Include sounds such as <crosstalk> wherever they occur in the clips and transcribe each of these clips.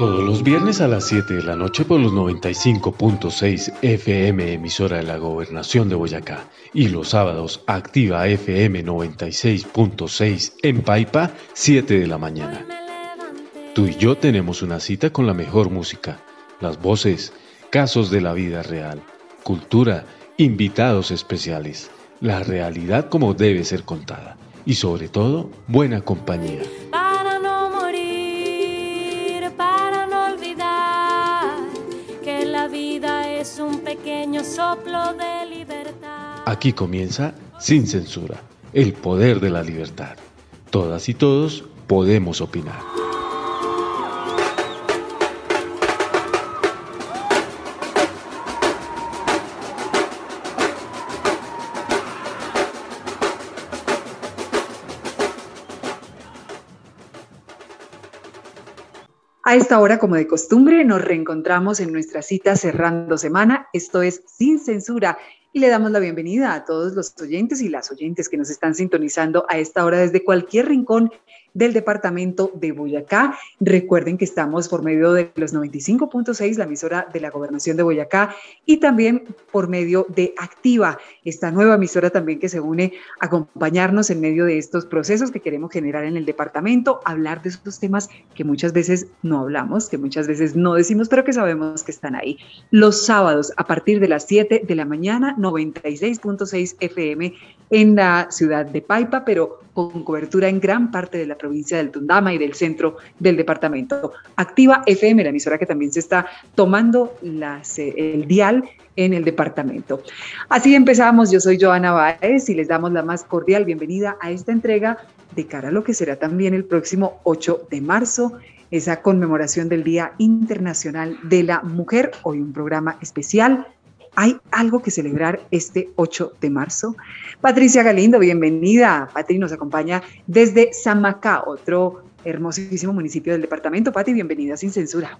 Todos los viernes a las 7 de la noche por los 95.6 FM emisora de la Gobernación de Boyacá y los sábados activa FM 96.6 en Paipa 7 de la mañana. Tú y yo tenemos una cita con la mejor música, las voces, casos de la vida real, cultura, invitados especiales, la realidad como debe ser contada y sobre todo buena compañía. Aquí comienza Sin Censura, el poder de la libertad. Todas y todos podemos opinar. A esta hora, como de costumbre, nos reencontramos en nuestra cita cerrando semana. Esto es Sin Censura y le damos la bienvenida a todos los oyentes y las oyentes que nos están sintonizando a esta hora desde cualquier rincón del departamento de Boyacá. Recuerden que estamos por medio de los 95.6, la emisora de la gobernación de Boyacá, y también por medio de Activa, esta nueva emisora también que se une a acompañarnos en medio de estos procesos que queremos generar en el departamento, hablar de estos temas que muchas veces no hablamos, que muchas veces no decimos, pero que sabemos que están ahí. Los sábados a partir de las 7 de la mañana, 96.6 FM en la ciudad de Paipa, pero con cobertura en gran parte de la provincia del Tundama y del centro del departamento. Activa FM, la emisora que también se está tomando eh, el dial en el departamento. Así empezamos, yo soy Joana Báez y les damos la más cordial bienvenida a esta entrega de cara a lo que será también el próximo 8 de marzo, esa conmemoración del Día Internacional de la Mujer, hoy un programa especial hay algo que celebrar este 8 de marzo. Patricia Galindo, bienvenida. Patri nos acompaña desde Samacá, otro hermosísimo municipio del departamento. Pati, bienvenida sin censura.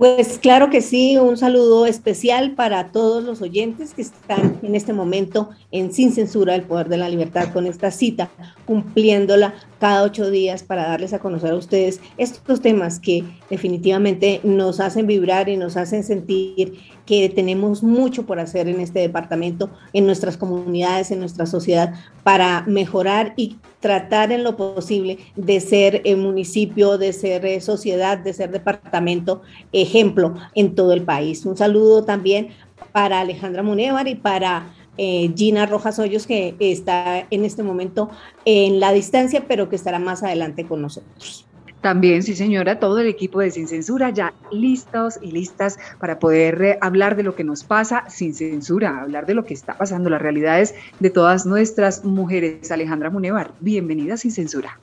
Pues claro que sí, un saludo especial para todos los oyentes que están en este momento en Sin Censura, el Poder de la Libertad, con esta cita, cumpliéndola cada ocho días para darles a conocer a ustedes estos temas que definitivamente nos hacen vibrar y nos hacen sentir que tenemos mucho por hacer en este departamento, en nuestras comunidades, en nuestra sociedad, para mejorar y tratar en lo posible de ser eh, municipio, de ser eh, sociedad, de ser departamento ejemplo en todo el país. Un saludo también para Alejandra Munevar y para eh, Gina Rojas Hoyos, que está en este momento en la distancia, pero que estará más adelante con nosotros. También, sí señora, todo el equipo de Sin Censura ya listos y listas para poder eh, hablar de lo que nos pasa sin censura, hablar de lo que está pasando, las realidades de todas nuestras mujeres. Alejandra Munevar, bienvenida Sin Censura.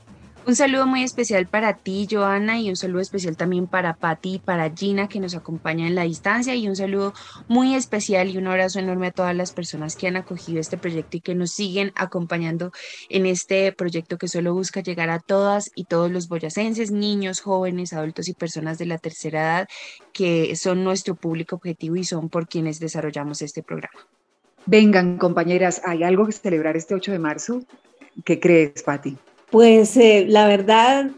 Un saludo muy especial para ti, Joana, y un saludo especial también para Patti y para Gina, que nos acompaña en la distancia, y un saludo muy especial y un abrazo enorme a todas las personas que han acogido este proyecto y que nos siguen acompañando en este proyecto que solo busca llegar a todas y todos los boyacenses, niños, jóvenes, adultos y personas de la tercera edad, que son nuestro público objetivo y son por quienes desarrollamos este programa. Vengan, compañeras, ¿hay algo que celebrar este 8 de marzo? ¿Qué crees, Patti? Pues eh, la verdad,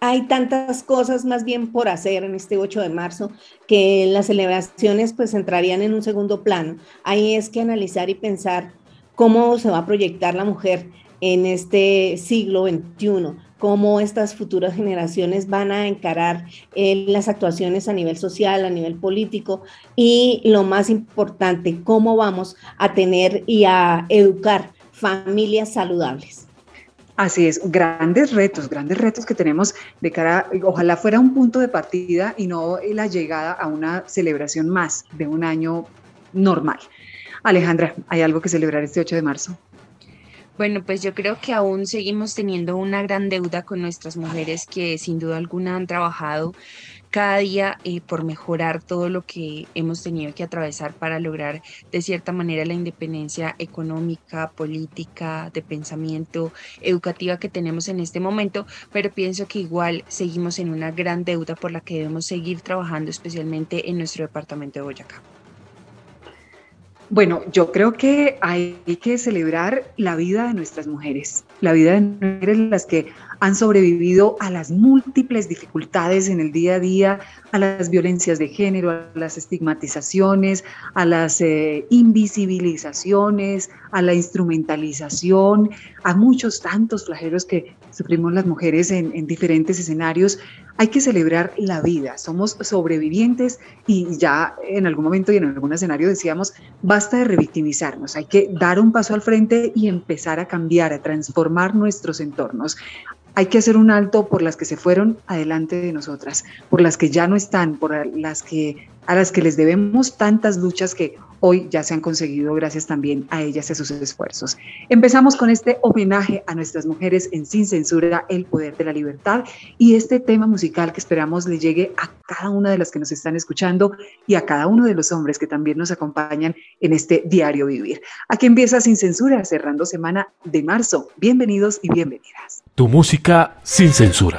hay tantas cosas más bien por hacer en este 8 de marzo que las celebraciones pues entrarían en un segundo plano. Ahí es que analizar y pensar cómo se va a proyectar la mujer en este siglo XXI, cómo estas futuras generaciones van a encarar eh, las actuaciones a nivel social, a nivel político y lo más importante, cómo vamos a tener y a educar familias saludables. Así es, grandes retos, grandes retos que tenemos de cara, ojalá fuera un punto de partida y no la llegada a una celebración más de un año normal. Alejandra, ¿hay algo que celebrar este 8 de marzo? Bueno, pues yo creo que aún seguimos teniendo una gran deuda con nuestras mujeres que sin duda alguna han trabajado cada día eh, por mejorar todo lo que hemos tenido que atravesar para lograr de cierta manera la independencia económica, política, de pensamiento, educativa que tenemos en este momento, pero pienso que igual seguimos en una gran deuda por la que debemos seguir trabajando, especialmente en nuestro departamento de Boyacá. Bueno, yo creo que hay que celebrar la vida de nuestras mujeres la vida de mujeres las que han sobrevivido a las múltiples dificultades en el día a día, a las violencias de género, a las estigmatizaciones, a las eh, invisibilizaciones, a la instrumentalización, a muchos tantos flagelos que sufrimos las mujeres en, en diferentes escenarios. Hay que celebrar la vida, somos sobrevivientes y ya en algún momento y en algún escenario decíamos, basta de revictimizarnos, hay que dar un paso al frente y empezar a cambiar, a transformar nuestros entornos. Hay que hacer un alto por las que se fueron adelante de nosotras, por las que ya no están, por las que a las que les debemos tantas luchas que hoy ya se han conseguido gracias también a ellas y a sus esfuerzos. Empezamos con este homenaje a nuestras mujeres en Sin Censura, el poder de la libertad y este tema musical que esperamos le llegue a cada una de las que nos están escuchando y a cada uno de los hombres que también nos acompañan en este diario vivir. Aquí empieza Sin Censura, cerrando semana de marzo. Bienvenidos y bienvenidas. Tu música sin censura.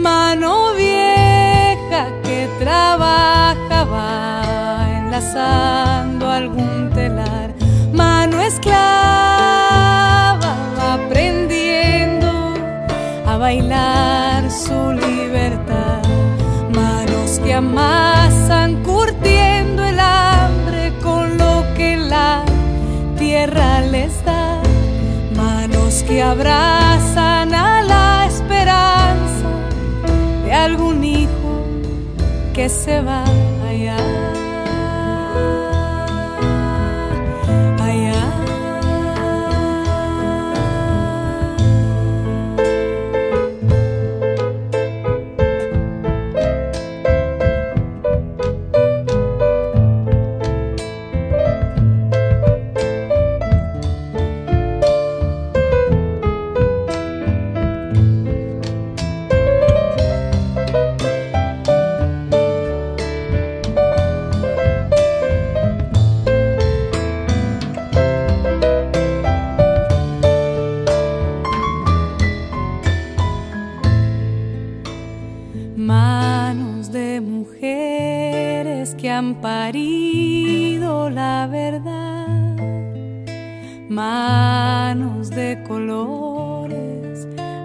mano vieja que trabajaba enlazando algún telar, mano esclava aprendiendo a bailar su libertad, manos que amasan curtiendo el hambre con lo que la tierra les da, manos que abrazan algún hijo que se vaya.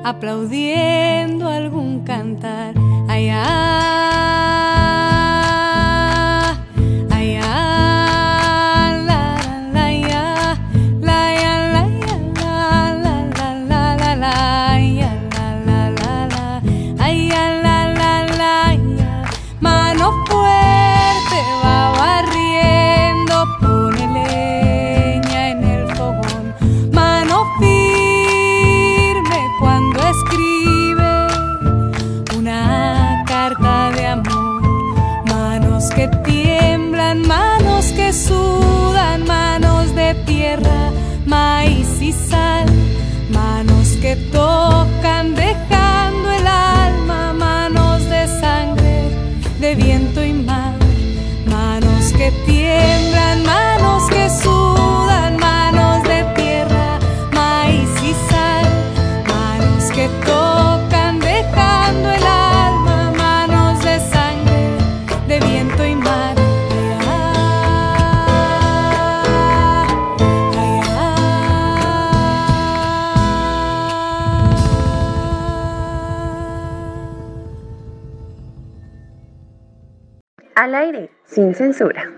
aplaudiendo algún cantar. Sin censura.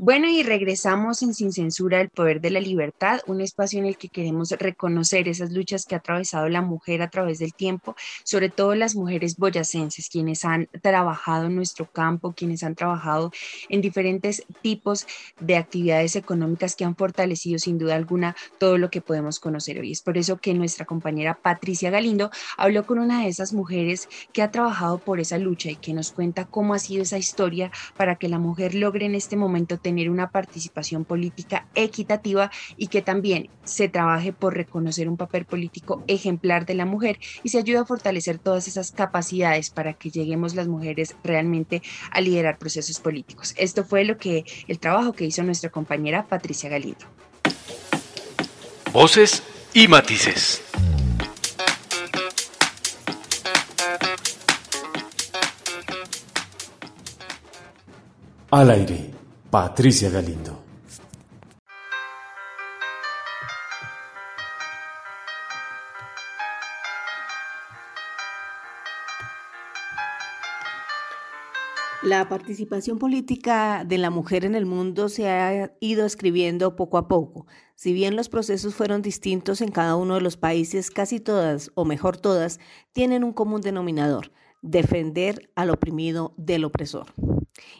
Bueno, y regresamos en Sin Censura, el poder de la libertad, un espacio en el que queremos reconocer esas luchas que ha atravesado la mujer a través del tiempo, sobre todo las mujeres boyacenses, quienes han trabajado en nuestro campo, quienes han trabajado en diferentes tipos de actividades económicas que han fortalecido sin duda alguna todo lo que podemos conocer hoy. Es por eso que nuestra compañera Patricia Galindo habló con una de esas mujeres que ha trabajado por esa lucha y que nos cuenta cómo ha sido esa historia para que la mujer logre en este momento una participación política equitativa y que también se trabaje por reconocer un papel político ejemplar de la mujer y se ayude a fortalecer todas esas capacidades para que lleguemos las mujeres realmente a liderar procesos políticos. Esto fue lo que el trabajo que hizo nuestra compañera Patricia Galindo. Voces y matices. Al aire Patricia Galindo. La participación política de la mujer en el mundo se ha ido escribiendo poco a poco. Si bien los procesos fueron distintos en cada uno de los países, casi todas, o mejor todas, tienen un común denominador, defender al oprimido del opresor.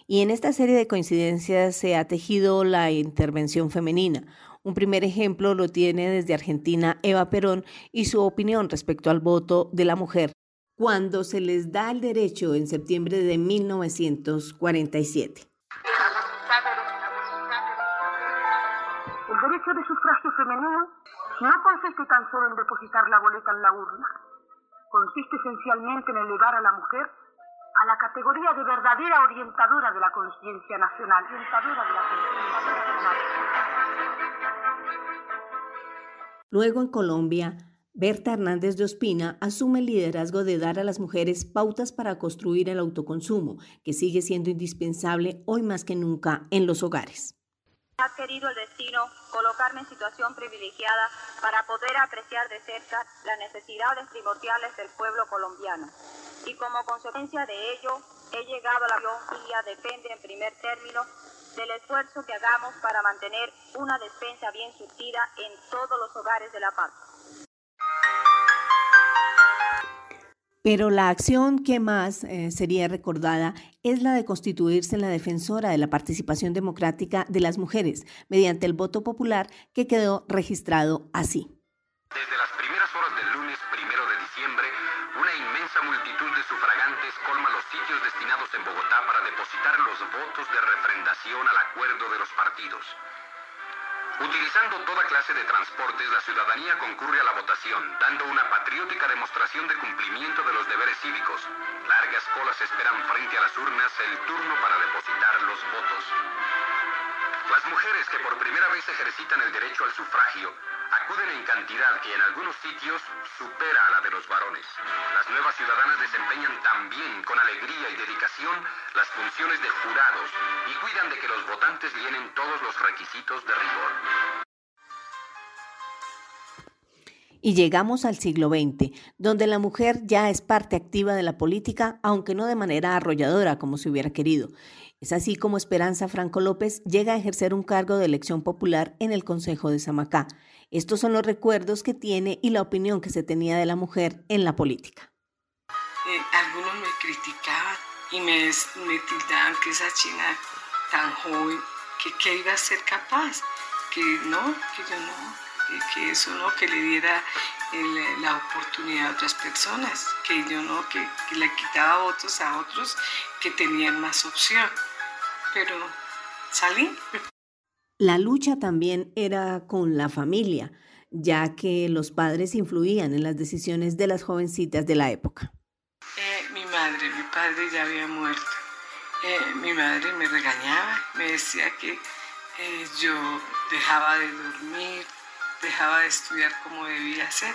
Y en esta serie de coincidencias se ha tejido la intervención femenina. Un primer ejemplo lo tiene desde Argentina Eva Perón y su opinión respecto al voto de la mujer cuando se les da el derecho en septiembre de 1947. El derecho de sufragio femenino no consiste tan solo en depositar la boleta en la urna, consiste esencialmente en elevar a la mujer a la categoría de verdadera orientadora de la conciencia nacional. Orientadora de la conciencia nacional. Luego en Colombia, Berta Hernández de Ospina asume el liderazgo de dar a las mujeres pautas para construir el autoconsumo, que sigue siendo indispensable hoy más que nunca en los hogares. Ha querido el destino colocarme en situación privilegiada para poder apreciar de cerca las necesidades primordiales del pueblo colombiano. Y como consecuencia de ello, he llegado a la día depende en primer término del esfuerzo que hagamos para mantener una despensa bien surtida en todos los hogares de La Paz. Pero la acción que más eh, sería recordada es la de constituirse en la defensora de la participación democrática de las mujeres mediante el voto popular que quedó registrado así. Desde las primeras horas del lunes primero de diciembre, una inmensa multitud de sufragantes colma los sitios destinados en Bogotá para depositar los votos de refrendación al acuerdo de los partidos. Utilizando toda clase de transportes, la ciudadanía concurre a la votación, dando una patriótica demostración de cumplimiento de los deberes cívicos. Largas colas esperan frente a las urnas el turno para depositar los votos. Las mujeres que por primera vez ejercitan el derecho al sufragio acuden en cantidad que en algunos sitios supera a la de los varones. Las nuevas ciudadanas desempeñan también con alegría y dedicación las funciones de jurados y cuidan de que los votantes llenen todos los requisitos de rigor. Y llegamos al siglo XX, donde la mujer ya es parte activa de la política, aunque no de manera arrolladora como se hubiera querido. Es así como Esperanza Franco López llega a ejercer un cargo de elección popular en el Consejo de Samacá. Estos son los recuerdos que tiene y la opinión que se tenía de la mujer en la política. Eh, algunos me criticaban y me, me tildaban que esa china tan joven, que qué iba a ser capaz, que no, que yo no, que, eso no, que le diera la oportunidad a otras personas, que yo no, que, que le quitaba votos a otros que tenían más opción. Pero salí. La lucha también era con la familia, ya que los padres influían en las decisiones de las jovencitas de la época. Eh, mi madre, mi padre ya había muerto. Eh, mi madre me regañaba, me decía que eh, yo dejaba de dormir, dejaba de estudiar como debía ser,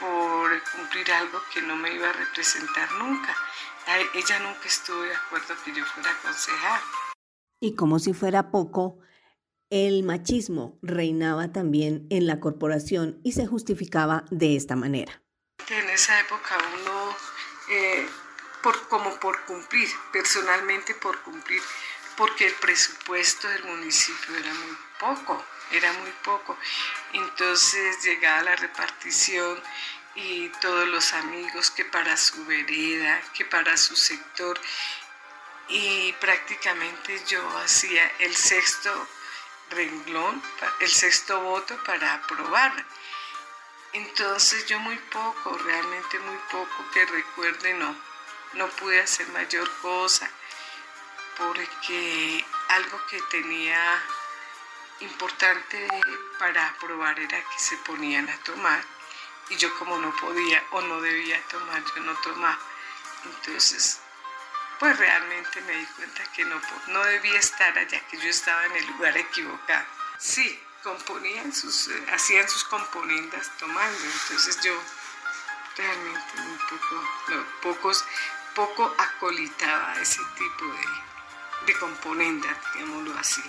por cumplir algo que no me iba a representar nunca. Ella nunca estuvo de acuerdo que yo fuera concejal. Y como si fuera poco, el machismo reinaba también en la corporación y se justificaba de esta manera. En esa época uno eh, como por cumplir, personalmente por cumplir, porque el presupuesto del municipio era muy poco, era muy poco. Entonces llegaba la repartición y todos los amigos que para su vereda, que para su sector, y prácticamente yo hacía el sexto renglón, el sexto voto para aprobar. Entonces yo muy poco, realmente muy poco que recuerde, no, no pude hacer mayor cosa, porque algo que tenía importante para aprobar era que se ponían a tomar y yo como no podía o no debía tomar, yo no tomaba. Entonces, pues realmente me di cuenta que no, no debía estar allá, que yo estaba en el lugar equivocado. Sí, componían sus, eh, hacían sus componendas tomando, entonces yo realmente muy poco, no, pocos, poco acolitaba ese tipo de, de componendas, digámoslo así.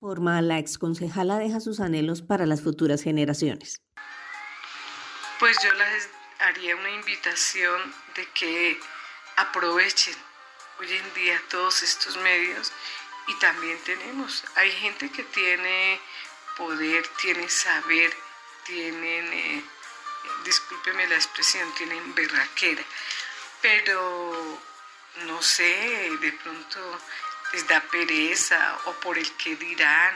Forma, la exconcejala deja sus anhelos para las futuras generaciones. Pues yo les haría una invitación de que aprovechen hoy en día todos estos medios y también tenemos, hay gente que tiene poder, tiene saber, tienen, eh, discúlpeme la expresión, tienen berraquera, pero no sé, de pronto les da pereza o por el que dirán,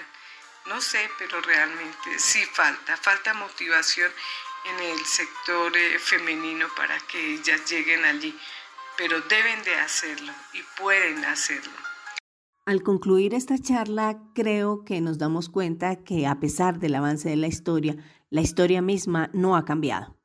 no sé, pero realmente sí falta, falta motivación en el sector eh, femenino para que ellas lleguen allí, pero deben de hacerlo y pueden hacerlo. Al concluir esta charla, creo que nos damos cuenta que a pesar del avance de la historia, la historia misma no ha cambiado.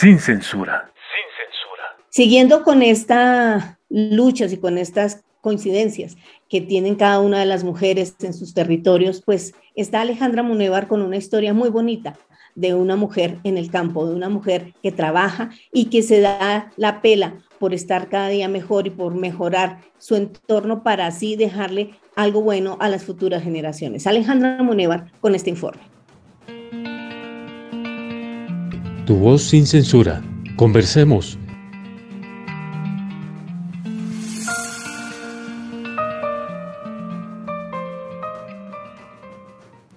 Sin censura. Sin censura. Siguiendo con estas luchas y con estas coincidencias que tienen cada una de las mujeres en sus territorios, pues está Alejandra Munevar con una historia muy bonita de una mujer en el campo, de una mujer que trabaja y que se da la pela por estar cada día mejor y por mejorar su entorno para así dejarle algo bueno a las futuras generaciones. Alejandra Munevar con este informe. Tu voz sin censura. Conversemos.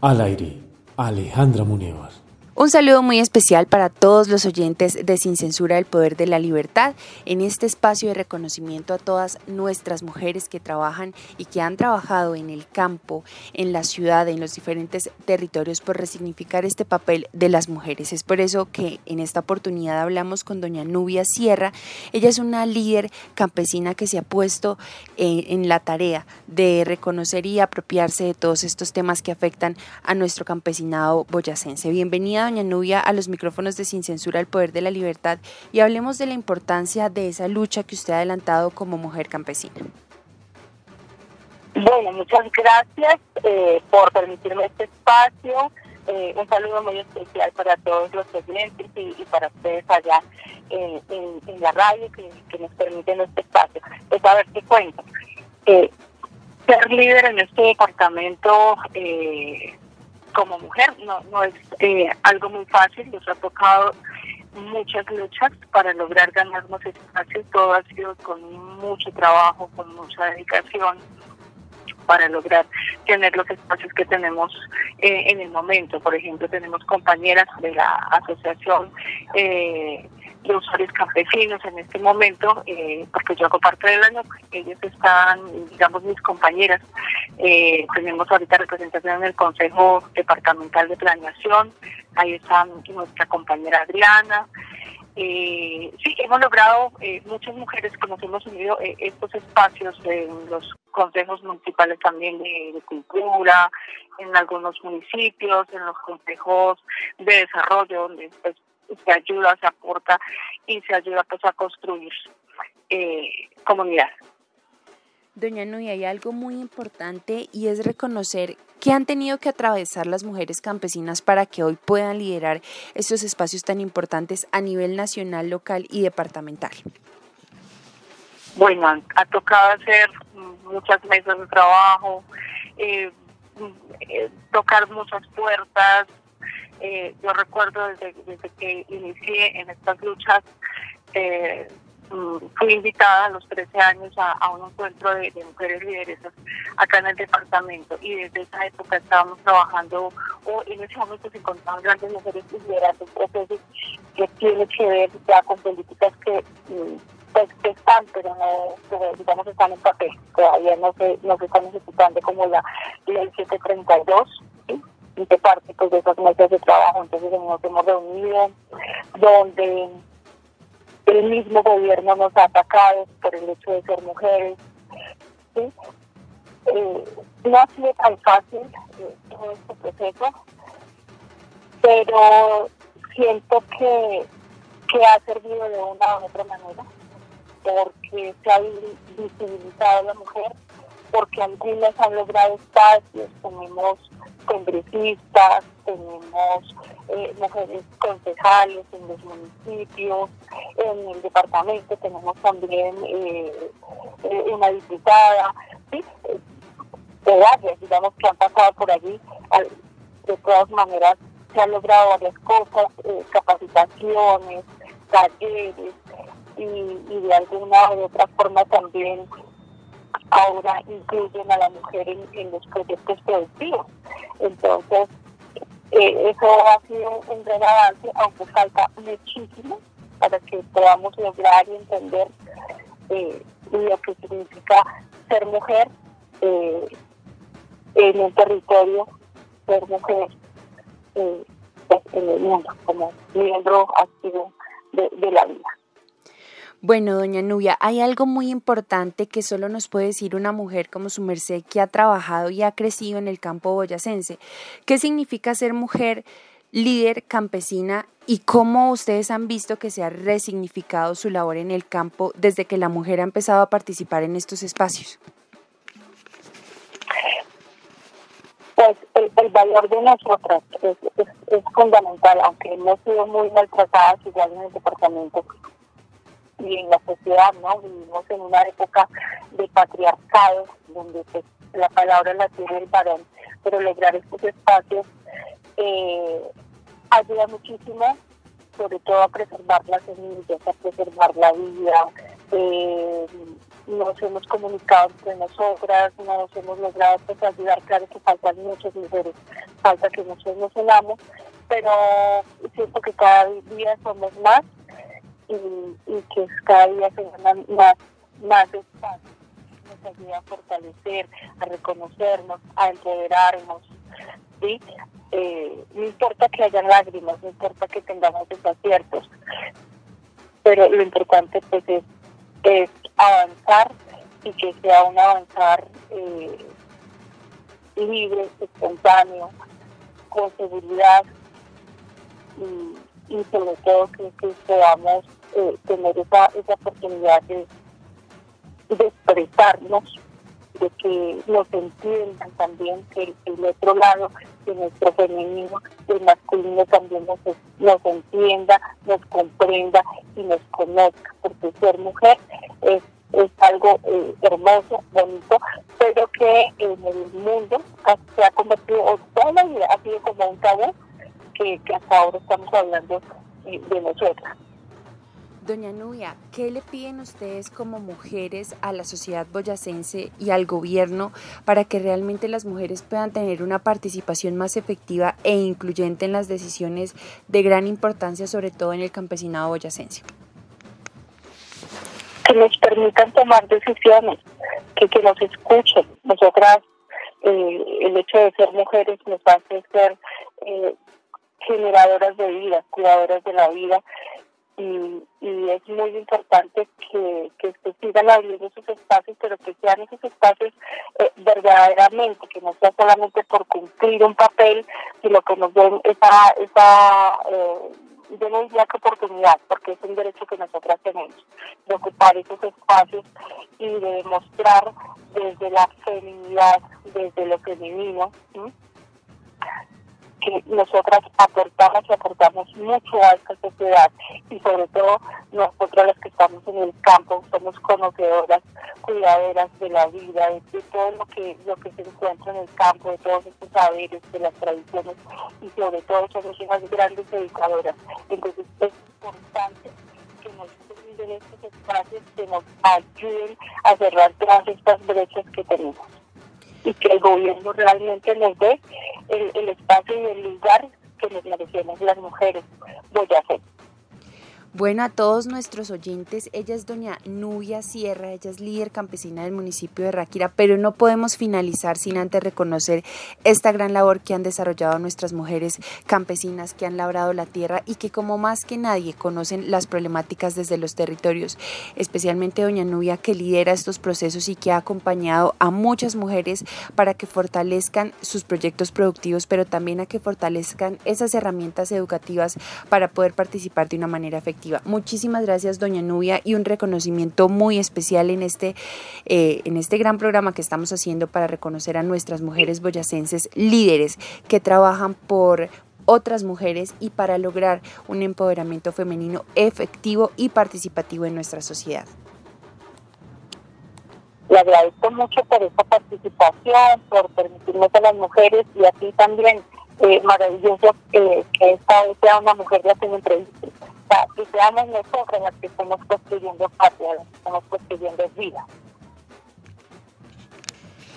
Al aire, Alejandra Munevar. Un saludo muy especial para todos los oyentes de Sin Censura del Poder de la Libertad en este espacio de reconocimiento a todas nuestras mujeres que trabajan y que han trabajado en el campo, en la ciudad, en los diferentes territorios por resignificar este papel de las mujeres. Es por eso que en esta oportunidad hablamos con doña Nubia Sierra. Ella es una líder campesina que se ha puesto en, en la tarea de reconocer y apropiarse de todos estos temas que afectan a nuestro campesinado boyacense. Bienvenida doña Nubia a los micrófonos de Sin Censura el Poder de la Libertad y hablemos de la importancia de esa lucha que usted ha adelantado como mujer campesina. Bueno, muchas gracias eh, por permitirme este espacio. Eh, un saludo muy especial para todos los oyentes y, para ustedes allá en, la radio que, nos permiten este espacio. Pues a ver qué cuento. Eh, ser líder en este departamento eh, como mujer no, no es eh, algo muy fácil, nos ha tocado muchas luchas para lograr ganarnos espacio, todo ha sido con mucho trabajo, con mucha dedicación para lograr tener los espacios que tenemos eh, en el momento. Por ejemplo, tenemos compañeras de la asociación eh, de usuarios campesinos en este momento, eh, porque yo hago parte del año, ellos están, digamos, mis compañeras. Eh, tenemos ahorita representación en el Consejo Departamental de Planeación, ahí está nuestra compañera Adriana. Eh, sí, hemos logrado, eh, muchas mujeres que nos hemos unido estos espacios en los consejos municipales también de, cultura, en algunos municipios, en los consejos de desarrollo, donde pues, se ayuda, se aporta y se ayuda pues a construir eh, comunidad. Doña Nui, hay algo muy importante y es reconocer que han tenido que atravesar las mujeres campesinas para que hoy puedan liderar estos espacios tan importantes a nivel nacional, local y departamental. Bueno, ha tocado hacer muchas mesas de trabajo, eh, eh, tocar muchas puertas. Eh, yo recuerdo desde, que inicié en estas luchas, Mm, fui invitada a los 13 años a, un encuentro de, mujeres lideresas acá en el departamento y desde esa época estábamos trabajando, o en ese momento se encontraban grandes mujeres liderazas, procesos que tiene que ver ya con políticas que, mm, pues, están, pero no, digamos, están en papel, todavía no se, no se están ejecutando como la ley 732, ¿sí? De parte pues, de esas mesas de trabajo, entonces nos hemos reunido, donde el mismo gobierno nos ha atacado por el hecho de ser mujeres. Eh, no ha sido tan fácil eh, todo este proceso, pero siento que, que ha servido de una u otra manera, porque se ha visibilizado a la mujer, porque algunas han logrado espacios, tenemos congresistas, tenemos eh, mujeres concejales en los municipios, en el departamento tenemos también eh, eh, una diputada, ¿sí? de varias, digamos, que han pasado por allí. De todas maneras, se han logrado varias cosas, capacitaciones, talleres, y, y de alguna u otra forma también ahora incluyen a la mujer en, los proyectos productivos. Entonces, eh, eso ha sido un gran avance, aunque falta muchísimo para que podamos lograr y entender eh, lo que significa ser mujer eh, en un territorio, ser mujer pues, en el mundo, como miembro activo de la vida. Bueno, doña Nubia, hay algo muy importante que solo nos puede decir una mujer como su merced que ha trabajado y ha crecido en el campo boyacense. ¿Qué significa ser mujer líder campesina y cómo ustedes han visto que se ha resignificado su labor en el campo desde que la mujer ha empezado a participar en estos espacios? Pues el, valor de nosotras es, es fundamental, aunque hemos sido muy maltratadas igual en el departamento y en la sociedad, ¿no? Vivimos en una época de patriarcado, donde pues, la palabra la tiene el varón, pero lograr estos espacios eh, ayuda muchísimo, sobre todo a preservar las semillas, a preservar la vida. Eh, nos hemos comunicado entre nosotras, nos hemos logrado pues, ayudar, claro que faltan muchas mujeres, falta que nosotros nos unamos, pero siento que cada día somos más y, que cada día se ganan más, más espacio. Nos ayuda a fortalecer, a reconocernos, a empoderarnos. ¿sí? Eh, no importa que haya lágrimas, no importa que tengamos desaciertos, pero lo importante pues es, es avanzar y que sea un avanzar eh, libre, espontáneo, con seguridad y, y sobre todo que, podamos eh, tener esa, esa oportunidad de, expresarnos, de que nos entiendan también que el, otro lado de nuestro femenino, el masculino también nos, nos entienda, nos comprenda y nos conozca, porque ser mujer es, es algo eh, hermoso, bonito, pero que en el mundo se ha convertido, toda la ha sido como un tabú que, hasta ahora estamos hablando de nosotras. Doña Nubia, ¿qué le piden ustedes como mujeres a la sociedad boyacense y al gobierno para que realmente las mujeres puedan tener una participación más efectiva e incluyente en las decisiones de gran importancia, sobre todo en el campesinado boyacense? Que nos permitan tomar decisiones, que, que nos escuchen. Nosotras, eh, el hecho de ser mujeres nos hace ser eh, generadoras de vida, cuidadoras de la vida. Y, es muy importante que, que se sigan abriendo esos espacios, pero que sean esos espacios eh, verdaderamente, que no sea solamente por cumplir un papel, sino que nos den esa, esa eh, que oportunidad, porque es un derecho que nosotras tenemos, de ocupar esos espacios y de demostrar desde la feminidad, desde lo femenino, que nosotras aportamos y aportamos mucho a esta sociedad y sobre todo nosotras las que estamos en el campo somos conocedoras, cuidadoras de la vida, de, todo lo que lo que se encuentra en el campo, de todos estos saberes, de las tradiciones y sobre todo somos unas grandes educadoras. Entonces es importante que nos den estos espacios que nos ayuden a cerrar todas estas brechas que tenemos y que el gobierno realmente nos dé el, espacio y el lugar que nos merecemos las mujeres hacer. Bueno, a todos nuestros oyentes, ella es doña Nubia Sierra, ella es líder campesina del municipio de Ráquira, pero no podemos finalizar sin antes reconocer esta gran labor que han desarrollado nuestras mujeres campesinas que han labrado la tierra y que como más que nadie conocen las problemáticas desde los territorios, especialmente doña Nubia que lidera estos procesos y que ha acompañado a muchas mujeres para que fortalezcan sus proyectos productivos, pero también a que fortalezcan esas herramientas educativas para poder participar de una manera efectiva Muchísimas gracias, doña Nubia, y un reconocimiento muy especial en este, eh, en este gran programa que estamos haciendo para reconocer a nuestras mujeres boyacenses líderes que trabajan por otras mujeres y para lograr un empoderamiento femenino efectivo y participativo en nuestra sociedad. Le agradezco mucho por esta participación, por permitirnos a las mujeres y a ti también. Eh, maravilloso que esta vez sea una mujer hacer entrevistas y seamos nosotros las que estamos construyendo patria, las que estamos construyendo vida.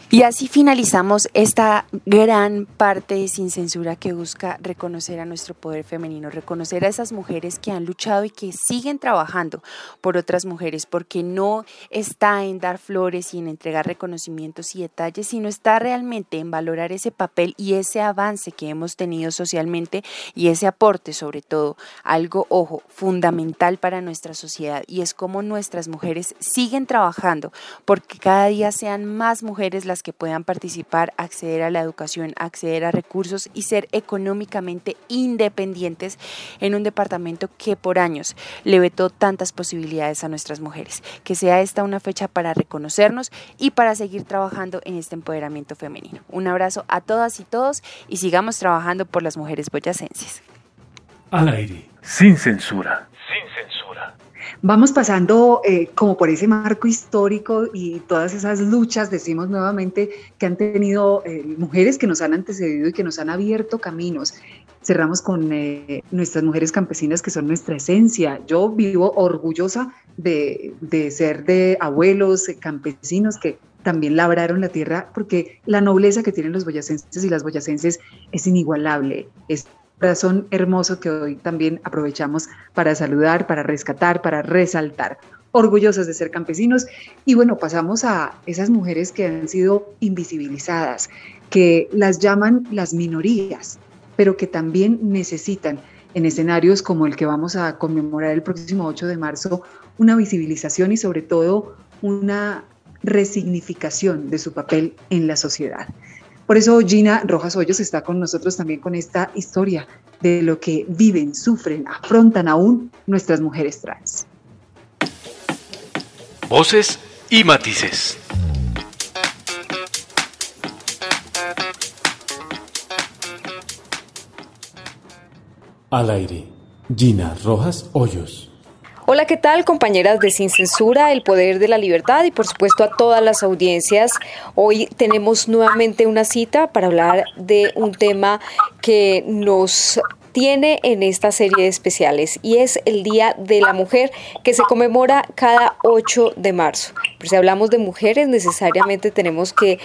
Y así finalizamos esta gran parte de Sin Censura que busca reconocer a nuestro poder femenino, reconocer a esas mujeres que han luchado y que siguen trabajando por otras mujeres, porque no está en dar flores y en entregar reconocimientos y detalles, sino está realmente en valorar ese papel y ese avance que hemos tenido socialmente y ese aporte sobre todo, algo, ojo, fundamental para nuestra sociedad y es como nuestras mujeres siguen trabajando porque cada día sean más mujeres las que puedan participar, acceder a la educación, acceder a recursos y ser económicamente independientes en un departamento que por años le vetó tantas posibilidades a nuestras mujeres. Que sea esta una fecha para reconocernos y para seguir trabajando en este empoderamiento femenino. Un abrazo a todas y todos y sigamos trabajando por las mujeres boyacenses. Al aire, sin censura. Sin censura. Vamos pasando eh, como por ese marco histórico y todas esas luchas, decimos nuevamente, que han tenido eh, mujeres que nos han antecedido y que nos han abierto caminos. Cerramos con eh, nuestras mujeres campesinas que son nuestra esencia. Yo vivo orgullosa de, de ser de abuelos campesinos que también labraron la tierra porque la nobleza que tienen los boyacenses y las boyacenses es inigualable. Es corazón hermoso que hoy también aprovechamos para saludar, para rescatar, para resaltar. Orgullosos de ser campesinos. Y bueno, pasamos a esas mujeres que han sido invisibilizadas, que las llaman las minorías, pero que también necesitan en escenarios como el que vamos a conmemorar el próximo 8 de marzo, una visibilización y sobre todo una resignificación de su papel en la sociedad. Por eso Gina Rojas Hoyos está con nosotros también con esta historia de lo que viven, sufren, afrontan aún nuestras mujeres trans. Voces y matices. Al aire, Gina Rojas Hoyos. Hola, ¿qué tal compañeras de Sin Censura, El Poder de la Libertad y por supuesto a todas las audiencias? Hoy tenemos nuevamente una cita para hablar de un tema que nos tiene en esta serie de especiales y es el Día de la Mujer que se conmemora cada 8 de marzo. Pero si hablamos de mujeres necesariamente tenemos que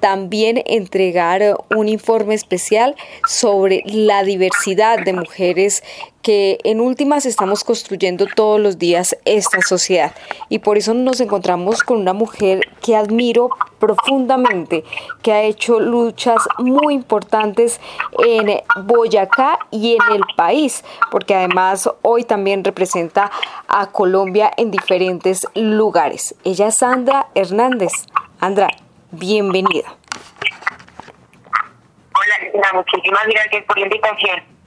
también entregar un informe especial sobre la diversidad de mujeres que en últimas estamos construyendo todos los días esta sociedad. Y por eso nos encontramos con una mujer que admiro profundamente, que ha hecho luchas muy importantes en Boyacá y en el país, porque además hoy también representa a Colombia en diferentes lugares. Ella es Sandra Hernández. Andra, bienvenida. Hola, muchísimas gracias por la invitación.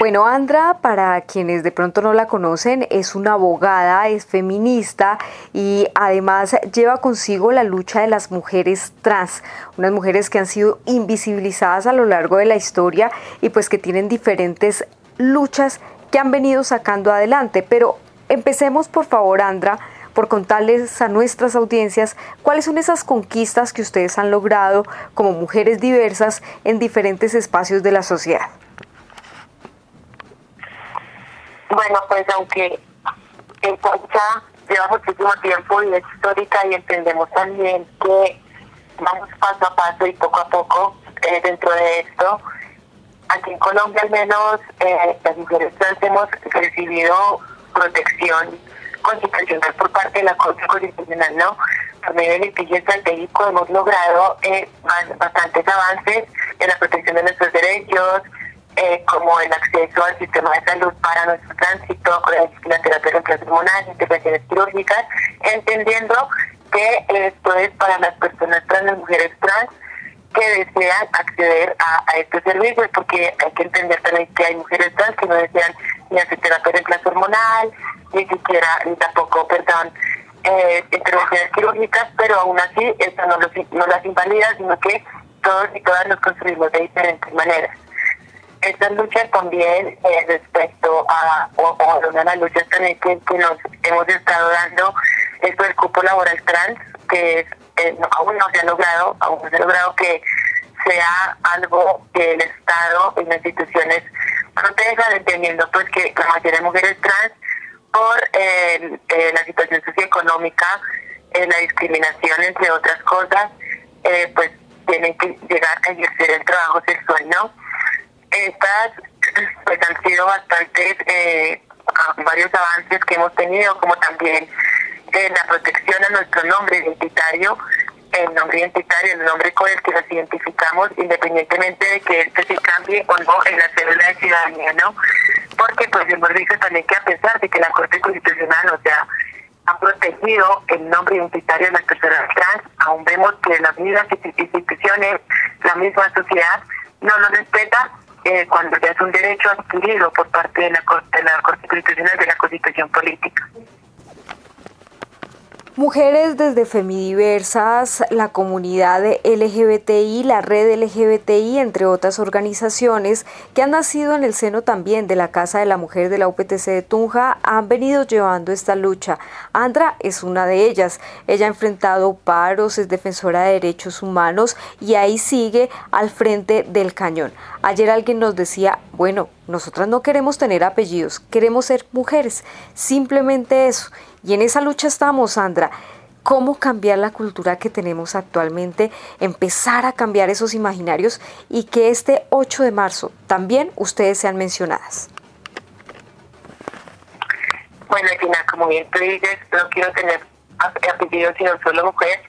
Bueno, Andra, para quienes de pronto no la conocen, es una abogada, es feminista y además lleva consigo la lucha de las mujeres trans, unas mujeres que han sido invisibilizadas a lo largo de la historia y pues que tienen diferentes luchas que han venido sacando adelante. Pero empecemos por favor, Andra, por contarles a nuestras audiencias cuáles son esas conquistas que ustedes han logrado como mujeres diversas en diferentes espacios de la sociedad. Bueno, pues aunque esta lucha lleva muchísimo tiempo y es histórica y entendemos también que vamos paso a paso y poco a poco eh, dentro de esto. Aquí en Colombia al menos eh, las mujeres trans hemos recibido protección constitucional por parte de la Corte Constitucional, ¿no? Por medio del litigio estratégico hemos logrado eh, bastantes avances en la protección de nuestros derechos, eh, como el acceso al sistema de salud para nuestro tránsito, la terapia hormonal, intervenciones quirúrgicas, entendiendo que esto es para las personas trans, las mujeres trans, que desean acceder a, estos servicios, porque hay que entender también que hay mujeres trans que no desean ni hacer terapia de reemplazo hormonal, ni siquiera, ni tampoco, perdón, eh, intervenciones quirúrgicas, pero aún así esto no, no las invalida, sino que todos y todas nos construimos de diferentes maneras. Estas luchas también eh, respecto a, o, una de las luchas también que, nos hemos estado dando es el cupo laboral trans, que es, eh, aún no se ha logrado, aún no se ha logrado que sea algo que el Estado y las instituciones protejan, entendiendo pues que la mayoría de mujeres trans por eh, la situación socioeconómica, la discriminación, entre otras cosas, pues tienen que llegar a ejercer el trabajo sexual, ¿no? Estas pues han sido bastantes, eh, varios avances que hemos tenido, como también eh, la protección a nuestro nombre identitario, el nombre identitario, el nombre con el que nos identificamos, independientemente de que este se cambie o no en la cédula de ciudadanía, ¿no? Porque pues hemos dicho también que a pesar de que la Corte Constitucional, o sea, ha protegido el nombre identitario de las personas trans, aún vemos que las mismas instituciones, la misma sociedad, no lo respeta eh, cuando ya es un derecho adquirido por parte de la, de la Constitucional de la Constitución Política. Mujeres desde Femidiversas, la comunidad LGBTI, la red LGBTI, entre otras organizaciones que han nacido en el seno también de la Casa de la Mujer de la UPTC de Tunja, han venido llevando esta lucha. Andra es una de ellas. Ella ha enfrentado paros, es defensora de derechos humanos y ahí sigue al frente del cañón. Ayer alguien nos decía, bueno, nosotras no queremos tener apellidos, queremos ser mujeres, simplemente eso. Y en esa lucha estamos, Sandra. ¿Cómo cambiar la cultura que tenemos actualmente? Empezar a cambiar esos imaginarios y que este 8 de marzo también ustedes sean mencionadas. Bueno, Gina, como bien tú dices, no quiero tener apellidos sino solo mujer.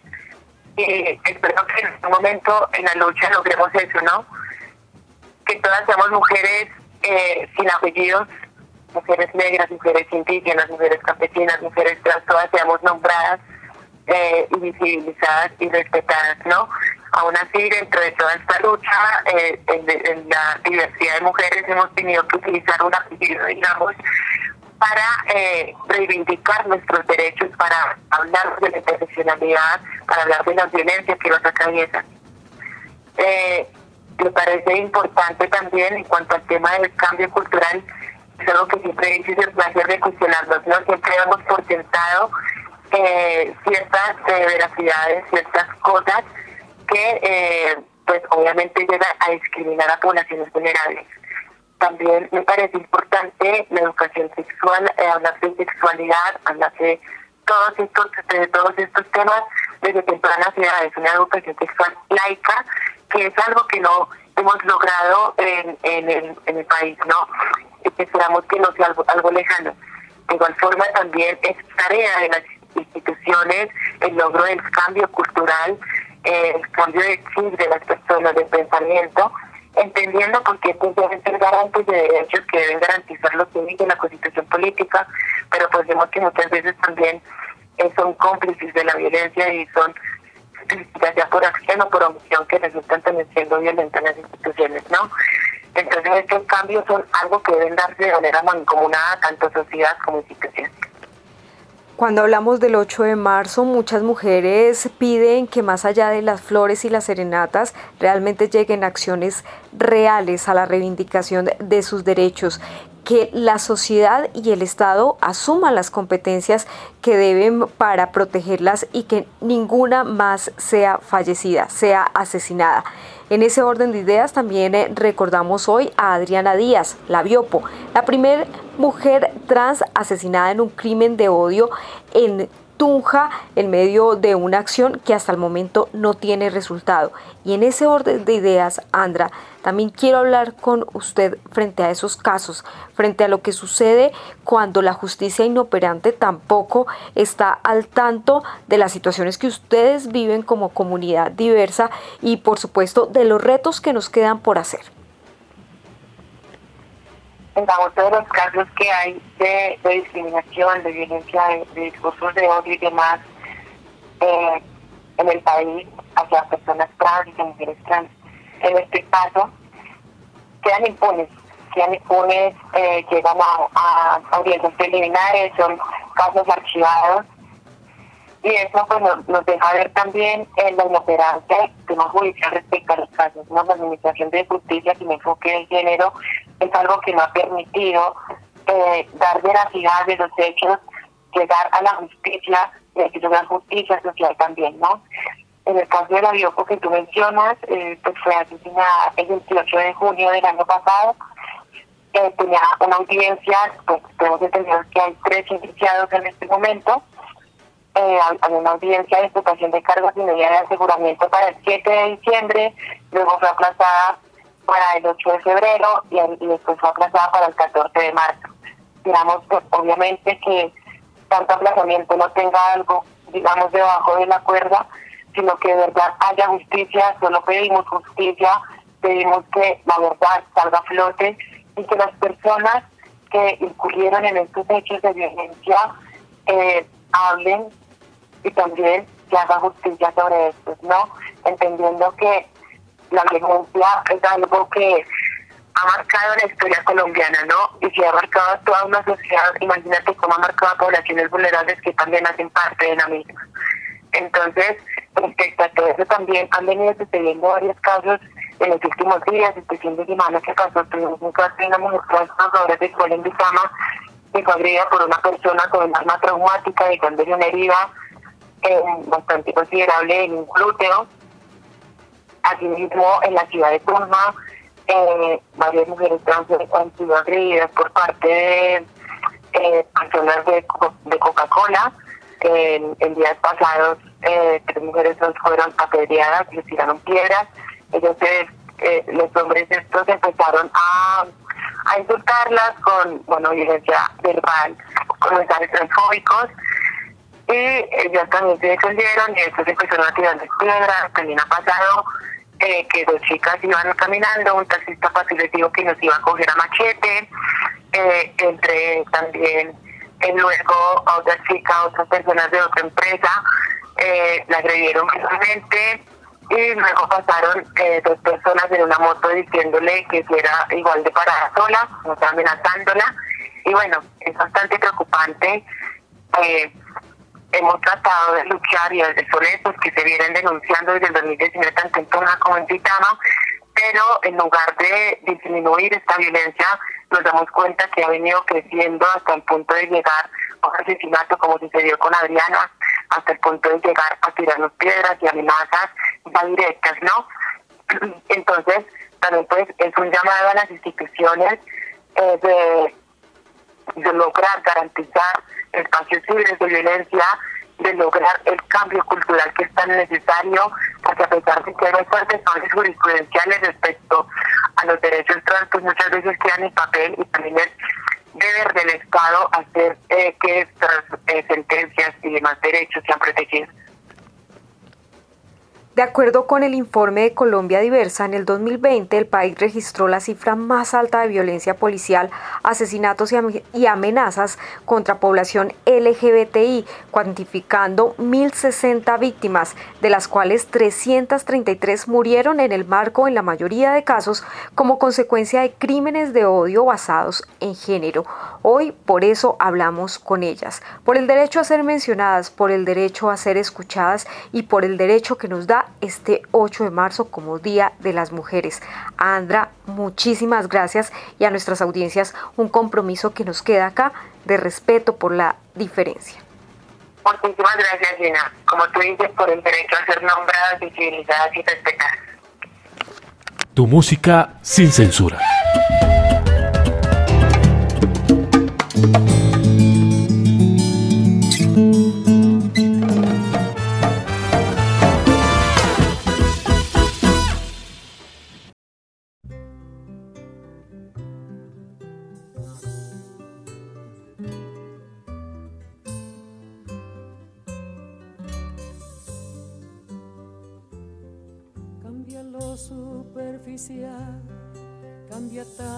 Y espero que en este momento en la lucha logremos eso, ¿no? Que todas seamos mujeres eh, sin apellidos, mujeres negras, mujeres indígenas, mujeres campesinas, mujeres trans, todas seamos nombradas eh, y visibilizadas y respetadas, ¿no? Aún así, dentro de toda esta lucha, eh, en, la diversidad de mujeres hemos tenido que utilizar un apellido, digamos, para eh, reivindicar nuestros derechos, para hablar de la interseccionalidad, para hablar de la violencia que nos atraviesan. Eh, me parece importante también en cuanto al tema del cambio cultural es algo que siempre dice el placer de cuestionarnos, ¿no? Siempre hemos por sentado eh, ciertas eh, veracidades, ciertas cosas que eh, pues obviamente llegan a discriminar a poblaciones vulnerables. También me parece importante la educación sexual, hablar de sexualidad, hablar de todos estos, de todos estos temas desde tempranas edades, una educación sexual laica, que es algo que no hemos logrado en, en, el, en el país, ¿no? Esperamos que no sea algo, algo lejano. De igual forma también es tarea de las instituciones el logro del cambio cultural, el cambio de chip de las personas, de pensamiento, entendiendo porque estos deben ser garantes de derechos que deben garantizar lo que dice la constitución política, pero pues vemos que muchas veces también eh, son cómplices de la violencia y son ya sea por acción o por omisión que resultan también siendo violentas en las instituciones, ¿no? Entonces estos cambios son algo que deben darse de manera mancomunada tanto sociedad como instituciones. Cuando hablamos del 8 de marzo, muchas mujeres piden que más allá de las flores y las serenatas, realmente lleguen acciones reales a la reivindicación de sus derechos, que la sociedad y el Estado asuman las competencias que deben para protegerlas y que ninguna más sea fallecida, sea asesinada. En ese orden de ideas también eh, recordamos hoy a Adriana Díaz, la Biopo, la primera mujer trans asesinada en un crimen de odio en Tunja en medio de una acción que hasta el momento no tiene resultado. Y en ese orden de ideas, Andra, también quiero hablar con usted frente a esos casos, frente a lo que sucede cuando la justicia inoperante tampoco está al tanto de las situaciones que ustedes viven como comunidad diversa y por supuesto de los retos que nos quedan por hacer. En todos los casos que hay de, discriminación, de violencia, de, discursos de odio y demás eh, en el país hacia personas trans y mujeres trans en este caso, quedan impunes, quedan impunes, eh, llegan a, audiencias preliminares, son casos archivados, y eso pues, nos, deja ver también en la inoperancia del sistema judicial respecto a los casos. ¿no? La Administración de Justicia sin enfoque de género es algo que no ha permitido eh, dar veracidad de los hechos, llegar a la justicia, y que la justicia social también, ¿no? En el caso de la Bioco que tú mencionas, eh, pues fue asesinada el 28 de junio del año pasado. Eh, tenía una audiencia, pues tenemos entendido que hay tres indiciados en este momento. Eh, hay una audiencia de explotación de cargos y medidas de aseguramiento para el 7 de diciembre, luego fue aplazada para el 8 de febrero y, y después fue aplazada para el 14 de marzo. Digamos, pues obviamente que tanto aplazamiento no tenga algo, digamos, debajo de la cuerda, sino que de verdad haya justicia, solo pedimos justicia, pedimos que la verdad salga a flote y que las personas que incurrieron en estos hechos de violencia eh, hablen y también que haga justicia sobre esto, ¿no? Entendiendo que la violencia es algo que ha marcado la historia colombiana, ¿no? Y si ha marcado toda una sociedad, imagínate cómo ha marcado a poblaciones vulnerables que también hacen parte de la misma. Entonces, respecto a todo eso también han venido sucediendo varios casos en los últimos días, este fin de semana que pasó, tuvimos un caso de una mujer de escuela en Bizama que fue agredida por una persona con un arma traumática y con una herida eh, bastante considerable en un glúteo. Asimismo, en la ciudad de Tunja, eh, varias mujeres trans han sido agredidas por parte de eh, personas de, de Coca-Cola en días pasados eh, tres mujeres fueron apedreadas, les tiraron piedras. Ellos, eh, los hombres estos empezaron a, insultarlas con, bueno, violencia verbal, con mensajes transfóbicos. Y ellos también se defendieron y estos empezaron a tirar piedras. También ha pasado eh, que dos chicas iban caminando, un taxista fácil les dijo que nos iba a coger a machete, eh, entre también eh, luego a otra chica, otras personas de otra empresa, eh, la agredieron visualmente y luego pasaron eh, dos personas en una moto diciéndole que si era igual de parada sola, o sea, amenazándola. Y bueno, es bastante preocupante. Eh, hemos tratado de luchar y son estos que se vienen denunciando desde el 2019 tanto en Tona como en Titama, pero en lugar de disminuir esta violencia, nos damos cuenta que ha venido creciendo hasta el punto de llegar a un asesinato como sucedió con Adriana, hasta el punto de llegar a tirarnos piedras y amenazas ya directas, ¿no? <clears throat> Entonces, también pues es un llamado a las instituciones eh, de lograr garantizar espacios libres de violencia, de lograr el cambio cultural que es tan necesario, porque a pesar de que hay fuertes avances jurisprudenciales respecto a los derechos trans, pues muchas veces quedan en papel y también es deber del Estado hacer eh, que estas eh, sentencias y demás derechos sean protegidos. De acuerdo con el informe de Colombia Diversa, en el 2020 el país registró la cifra más alta de violencia policial, asesinatos y amenazas contra población LGBTI, cuantificando 1.060 víctimas, de las cuales 333 murieron en el marco, en la mayoría de casos, como consecuencia de crímenes de odio basados en género. Hoy por eso hablamos con ellas, por el derecho a ser mencionadas, por el derecho a ser escuchadas y por el derecho que nos da este 8 de marzo como Día de las Mujeres. Andra, muchísimas gracias y a nuestras audiencias un compromiso que nos queda acá de respeto por la diferencia. Muchísimas gracias, Gina. Como tú dices, por el derecho a ser nombradas, visibilizadas y respetadas. Tu música sin censura.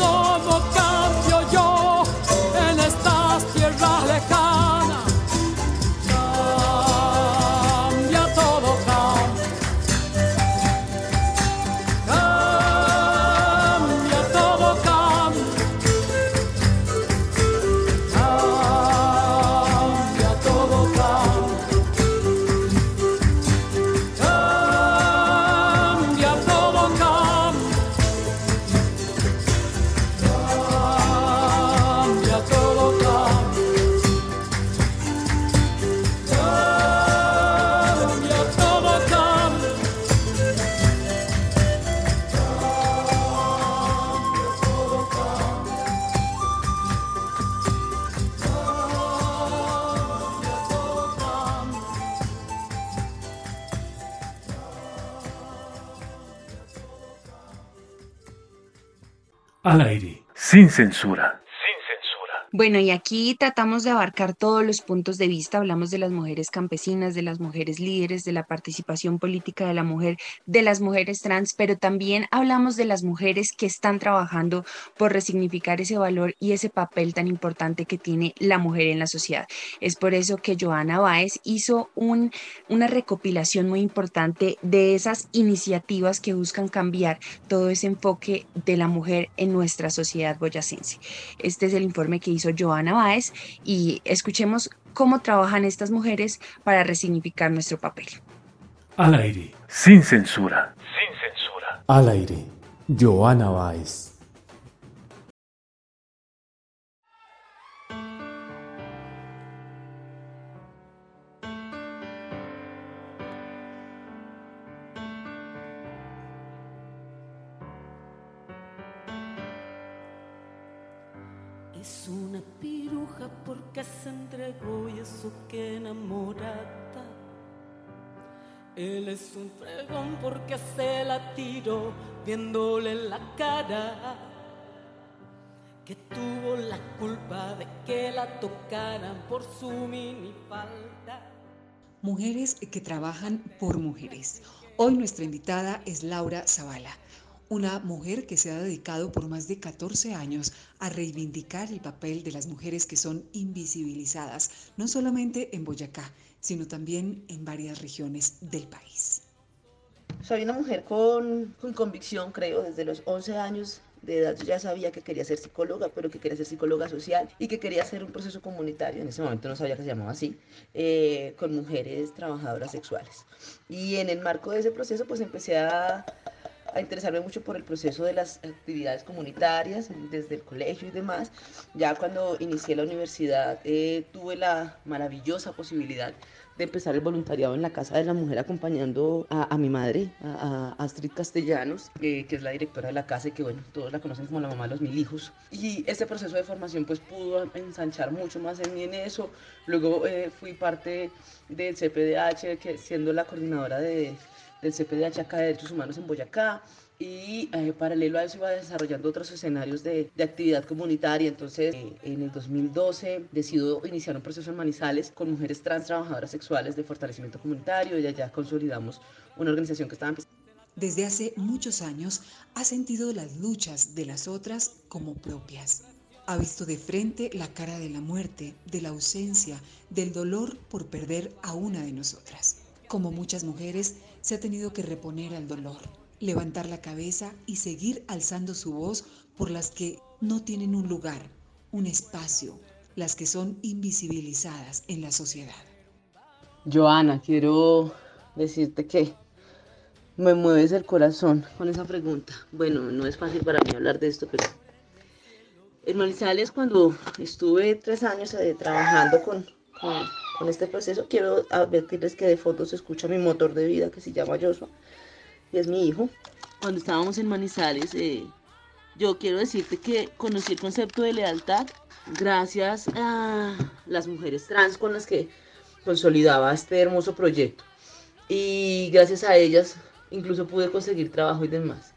Al sin censura. Bueno, y aquí tratamos de abarcar todos los puntos de vista. Hablamos de las mujeres campesinas, de las mujeres líderes, de la participación política de la mujer, de las mujeres trans, pero también hablamos de las mujeres que están trabajando por resignificar ese valor y ese papel tan importante que tiene la mujer en la sociedad. Es por eso que Joana Báez hizo un, una recopilación muy importante de esas iniciativas que buscan cambiar todo ese enfoque de la mujer en nuestra sociedad boyacense. Este es el informe que hizo Joana Báez y escuchemos cómo trabajan estas mujeres para resignificar nuestro papel. Al aire, sin censura. Sin censura. Al aire, Joana Báez. Porque se entregó y eso que enamorada. Él es un fregón porque se la tiró viéndole la cara. Que tuvo la culpa de que la tocaran por su minifalda. Mujeres que trabajan por mujeres. Hoy nuestra invitada es Laura Zavala una mujer que se ha dedicado por más de 14 años a reivindicar el papel de las mujeres que son invisibilizadas, no solamente en Boyacá, sino también en varias regiones del país. Soy una mujer con, convicción, creo, desde los 11 años de edad ya sabía que quería ser psicóloga, pero que quería ser psicóloga social y que quería hacer un proceso comunitario, en ese momento no sabía que se llamaba así, eh, con mujeres trabajadoras sexuales. Y en el marco de ese proceso pues empecé a, a interesarme mucho por el proceso de las actividades comunitarias desde el colegio y demás. Ya cuando inicié la universidad eh, tuve la maravillosa posibilidad de empezar el voluntariado en la Casa de la Mujer acompañando a, mi madre, a, Astrid Castellanos, que es la directora de la casa y que bueno, todos la conocen como la mamá de los mil hijos. Y este proceso de formación pues pudo ensanchar mucho más en mí en eso. Luego eh, fui parte del CPDH, que siendo la coordinadora de del CPDH acá de Derechos Humanos en Boyacá y eh, paralelo a eso iba desarrollando otros escenarios de, de actividad comunitaria. Entonces, eh, en el 2012 decido iniciar un proceso en Manizales con mujeres trans trabajadoras sexuales de fortalecimiento comunitario y allá consolidamos una organización que estaba empezando. Desde hace muchos años ha sentido las luchas de las otras como propias. Ha visto de frente la cara de la muerte, de la ausencia, del dolor por perder a una de nosotras. Como muchas mujeres, se ha tenido que reponer al dolor, levantar la cabeza y seguir alzando su voz por las que no tienen un lugar, un espacio, las que son invisibilizadas en la sociedad. Joana, quiero decirte que me mueves el corazón con esa pregunta. Bueno, no es fácil para mí hablar de esto, pero en Manizales cuando estuve tres años eh, trabajando con, con con este proceso. Quiero advertirles que de fotos se escucha mi motor de vida que se llama Joshua y es mi hijo. Cuando estábamos en Manizales, eh, yo quiero decirte que conocí el concepto de lealtad gracias a las mujeres trans con las que consolidaba este hermoso proyecto. Y gracias a ellas incluso pude conseguir trabajo y demás.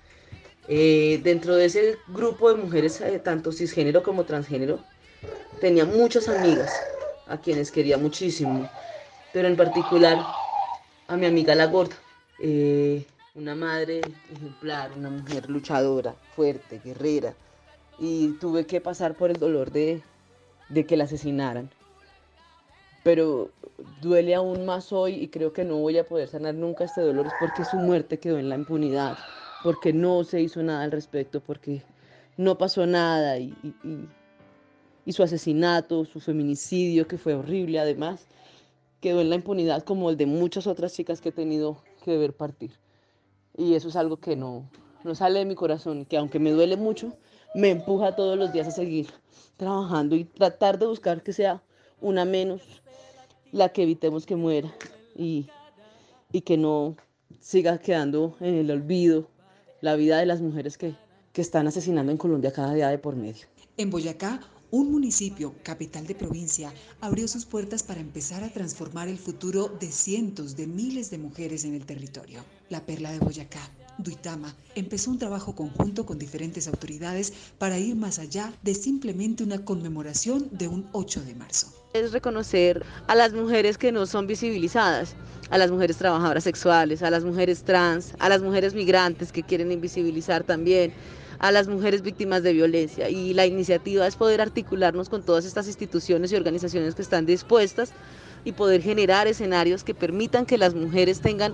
Eh, dentro de ese grupo de mujeres, eh, tanto cisgénero como transgénero, tenía muchas amigas a quienes quería muchísimo, pero en particular a mi amiga la gorda, eh, una madre ejemplar, una mujer luchadora, fuerte, guerrera, y tuve que pasar por el dolor de, de que la asesinaran. Pero duele aún más hoy y creo que no voy a poder sanar nunca este dolor, es porque su muerte quedó en la impunidad, porque no se hizo nada al respecto, porque no pasó nada y, y su asesinato, su feminicidio, que fue horrible además, quedó en la impunidad como el de muchas otras chicas que he tenido que ver partir. Y eso es algo que no, no sale de mi corazón, que aunque me duele mucho, me empuja todos los días a seguir trabajando y tratar de buscar que sea una menos la que evitemos que muera y, y que no siga quedando en el olvido la vida de las mujeres que, que están asesinando en Colombia cada día de por medio. En Boyacá, un municipio, capital de provincia, abrió sus puertas para empezar a transformar el futuro de cientos de miles de mujeres en el territorio. La Perla de Boyacá, Duitama, empezó un trabajo conjunto con diferentes autoridades para ir más allá de simplemente una conmemoración de un 8 de marzo. Es reconocer a las mujeres que no son visibilizadas, a las mujeres trabajadoras sexuales, a las mujeres trans, a las mujeres migrantes que quieren invisibilizar también a las mujeres víctimas de violencia. Y la iniciativa es poder articularnos con todas estas instituciones y organizaciones que están dispuestas y poder generar escenarios que permitan que las mujeres tengan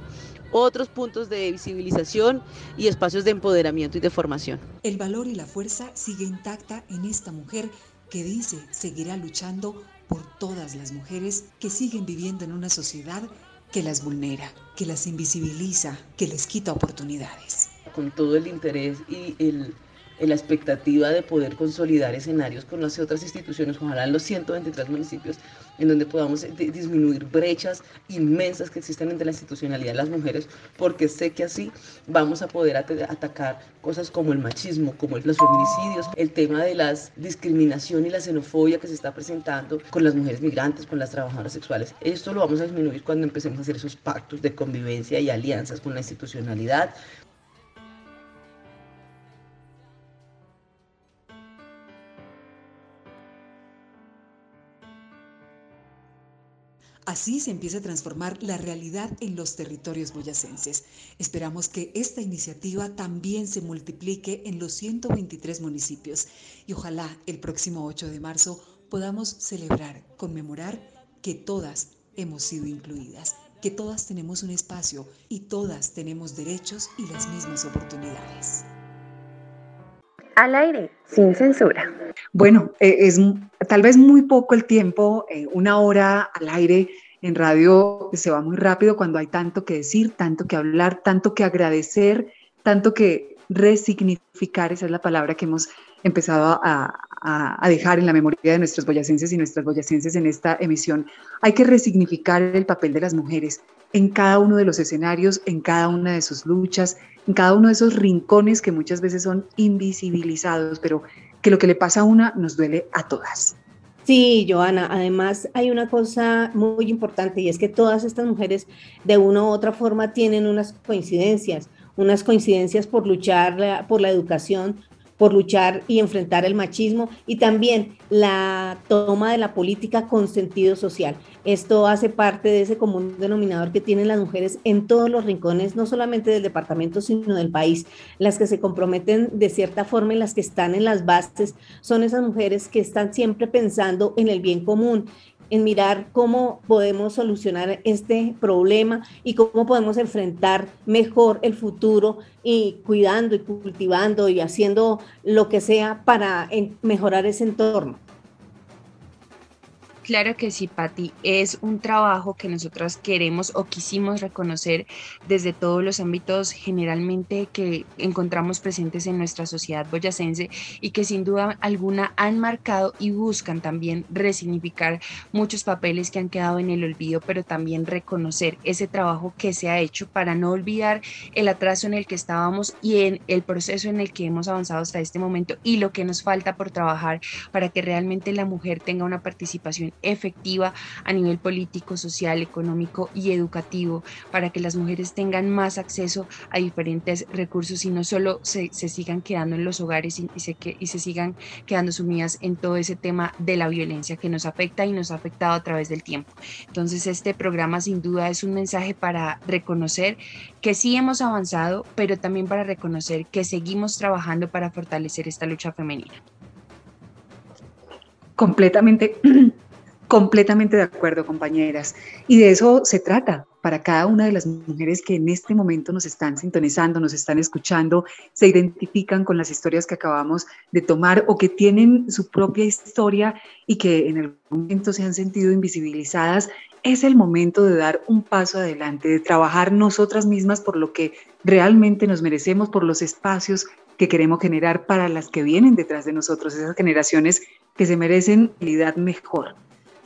otros puntos de visibilización y espacios de empoderamiento y de formación. El valor y la fuerza sigue intacta en esta mujer que dice seguirá luchando por todas las mujeres que siguen viviendo en una sociedad que las vulnera, que las invisibiliza, que les quita oportunidades con todo el interés y el, la expectativa de poder consolidar escenarios con las otras instituciones, ojalá en los 123 municipios, en donde podamos disminuir brechas inmensas que existen entre la institucionalidad de las mujeres, porque sé que así vamos a poder atacar cosas como el machismo, como los feminicidios, el tema de la discriminación y la xenofobia que se está presentando con las mujeres migrantes, con las trabajadoras sexuales. Esto lo vamos a disminuir cuando empecemos a hacer esos pactos de convivencia y alianzas con la institucionalidad, Así se empieza a transformar la realidad en los territorios boyacenses. Esperamos que esta iniciativa también se multiplique en los 123 municipios y ojalá el próximo 8 de marzo podamos celebrar, conmemorar que todas hemos sido incluidas, que todas tenemos un espacio y todas tenemos derechos y las mismas oportunidades. Al aire, sin censura. Bueno, eh, es tal vez muy poco el tiempo, eh, una hora al aire en radio se va muy rápido cuando hay tanto que decir, tanto que hablar, tanto que agradecer, tanto que resignificar, esa es la palabra que hemos empezado a, a, dejar en la memoria de nuestros boyacenses y nuestras boyacenses en esta emisión. Hay que resignificar el papel de las mujeres en cada uno de los escenarios, en cada una de sus luchas, en cada uno de esos rincones que muchas veces son invisibilizados, pero que lo que le pasa a una nos duele a todas. Sí, Joana, además hay una cosa muy importante y es que todas estas mujeres de una u otra forma tienen unas coincidencias, unas coincidencias por luchar por la educación, por luchar y enfrentar el machismo y también la toma de la política con sentido social. Esto hace parte de ese común denominador que tienen las mujeres en todos los rincones, no solamente del departamento, sino del país. Las que se comprometen de cierta forma y las que están en las bases son esas mujeres que están siempre pensando en el bien común en mirar cómo podemos solucionar este problema y cómo podemos enfrentar mejor el futuro y cuidando y cultivando y haciendo lo que sea para mejorar ese entorno. Claro que sí, Patti. Es un trabajo que nosotras queremos o quisimos reconocer desde todos los ámbitos generalmente que encontramos presentes en nuestra sociedad boyacense y que sin duda alguna han marcado y buscan también resignificar muchos papeles que han quedado en el olvido, pero también reconocer ese trabajo que se ha hecho para no olvidar el atraso en el que estábamos y en el proceso en el que hemos avanzado hasta este momento y lo que nos falta por trabajar para que realmente la mujer tenga una participación efectiva a nivel político, social, económico y educativo para que las mujeres tengan más acceso a diferentes recursos y no solo se, sigan quedando en los hogares y, se, y se sigan quedando sumidas en todo ese tema de la violencia que nos afecta y nos ha afectado a través del tiempo. Entonces este programa sin duda es un mensaje para reconocer que sí hemos avanzado, pero también para reconocer que seguimos trabajando para fortalecer esta lucha femenina. Completamente, <clears throat> completamente de acuerdo, compañeras. Y de eso se trata para cada una de las mujeres que en este momento nos están sintonizando, nos están escuchando, se identifican con las historias que acabamos de tomar o que tienen su propia historia y que en algún momento se han sentido invisibilizadas. Es el momento de dar un paso adelante, de trabajar nosotras mismas por lo que realmente nos merecemos, por los espacios que queremos generar para las que vienen detrás de nosotros, esas generaciones que se merecen realidad mejor.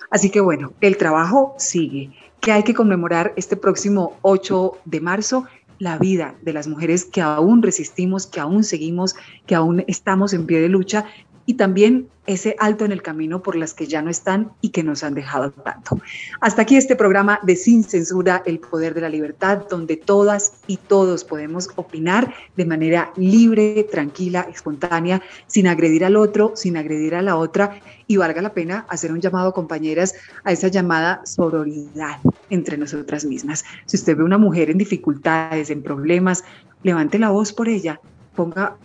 Así que bueno, el trabajo sigue. que hay que conmemorar este próximo 8 de marzo? La vida de las mujeres que aún resistimos, que aún seguimos, que aún estamos en pie de lucha y también ese alto en el camino por las que ya no están y que nos han dejado tanto. Hasta aquí este programa de Sin Censura, el poder de la libertad, donde todas y todos podemos opinar de manera libre, tranquila, espontánea, sin agredir al otro, sin agredir a la otra y valga la pena hacer un llamado, compañeras, a esa llamada sororidad entre nosotras mismas. Si usted ve una mujer en dificultades, en problemas, levante la voz por ella, ponga,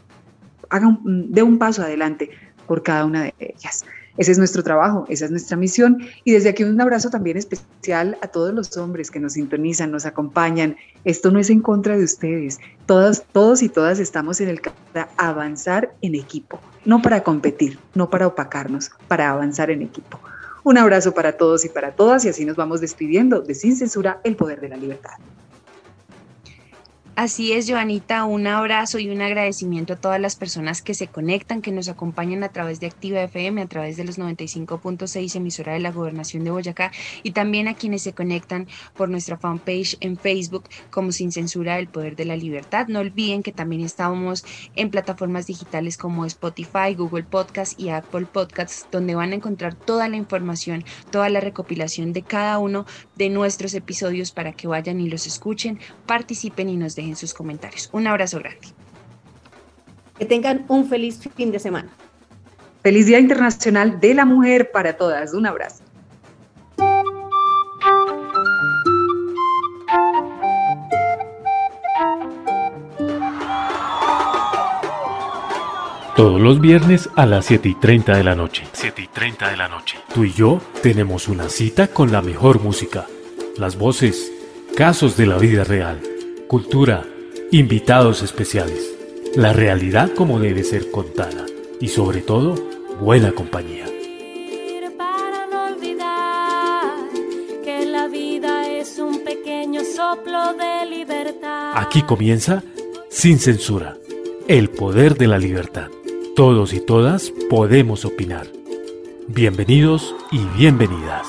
haga un, dé un paso adelante por cada una de ellas. Ese es nuestro trabajo, esa es nuestra misión. Y desde aquí un abrazo también especial a todos los hombres que nos sintonizan, nos acompañan. Esto no es en contra de ustedes. Todos, todos y todas estamos en el para avanzar en equipo, no para competir, no para opacarnos, para avanzar en equipo. Un abrazo para todos y para todas y así nos vamos despidiendo de Sin Censura, el poder de la libertad. Así es, Joanita, un abrazo y un agradecimiento a todas las personas que se conectan, que nos acompañan a través de Activa FM, a través de los 95.6 emisora de la Gobernación de Boyacá y también a quienes se conectan por nuestra fanpage en Facebook como Sin Censura del Poder de la Libertad. No olviden que también estamos en plataformas digitales como Spotify, Google Podcast y Apple Podcasts, donde van a encontrar toda la información, toda la recopilación de cada uno de nuestros episodios para que vayan y los escuchen, participen y nos den en sus comentarios. Un abrazo grande. Que tengan un feliz fin de semana. Feliz Día Internacional de la Mujer para todas. Un abrazo. Todos los viernes a las 7 y 30 de la noche. 7 y 30 de la noche. Tú y yo tenemos una cita con la mejor música. Las voces, casos de la vida real cultura, invitados especiales, la realidad como debe ser contada y sobre todo, buena compañía. Para no olvidar que la vida es un pequeño soplo de libertad. Aquí comienza Sin Censura, el poder de la libertad. Todos y todas podemos opinar. Bienvenidos y bienvenidas.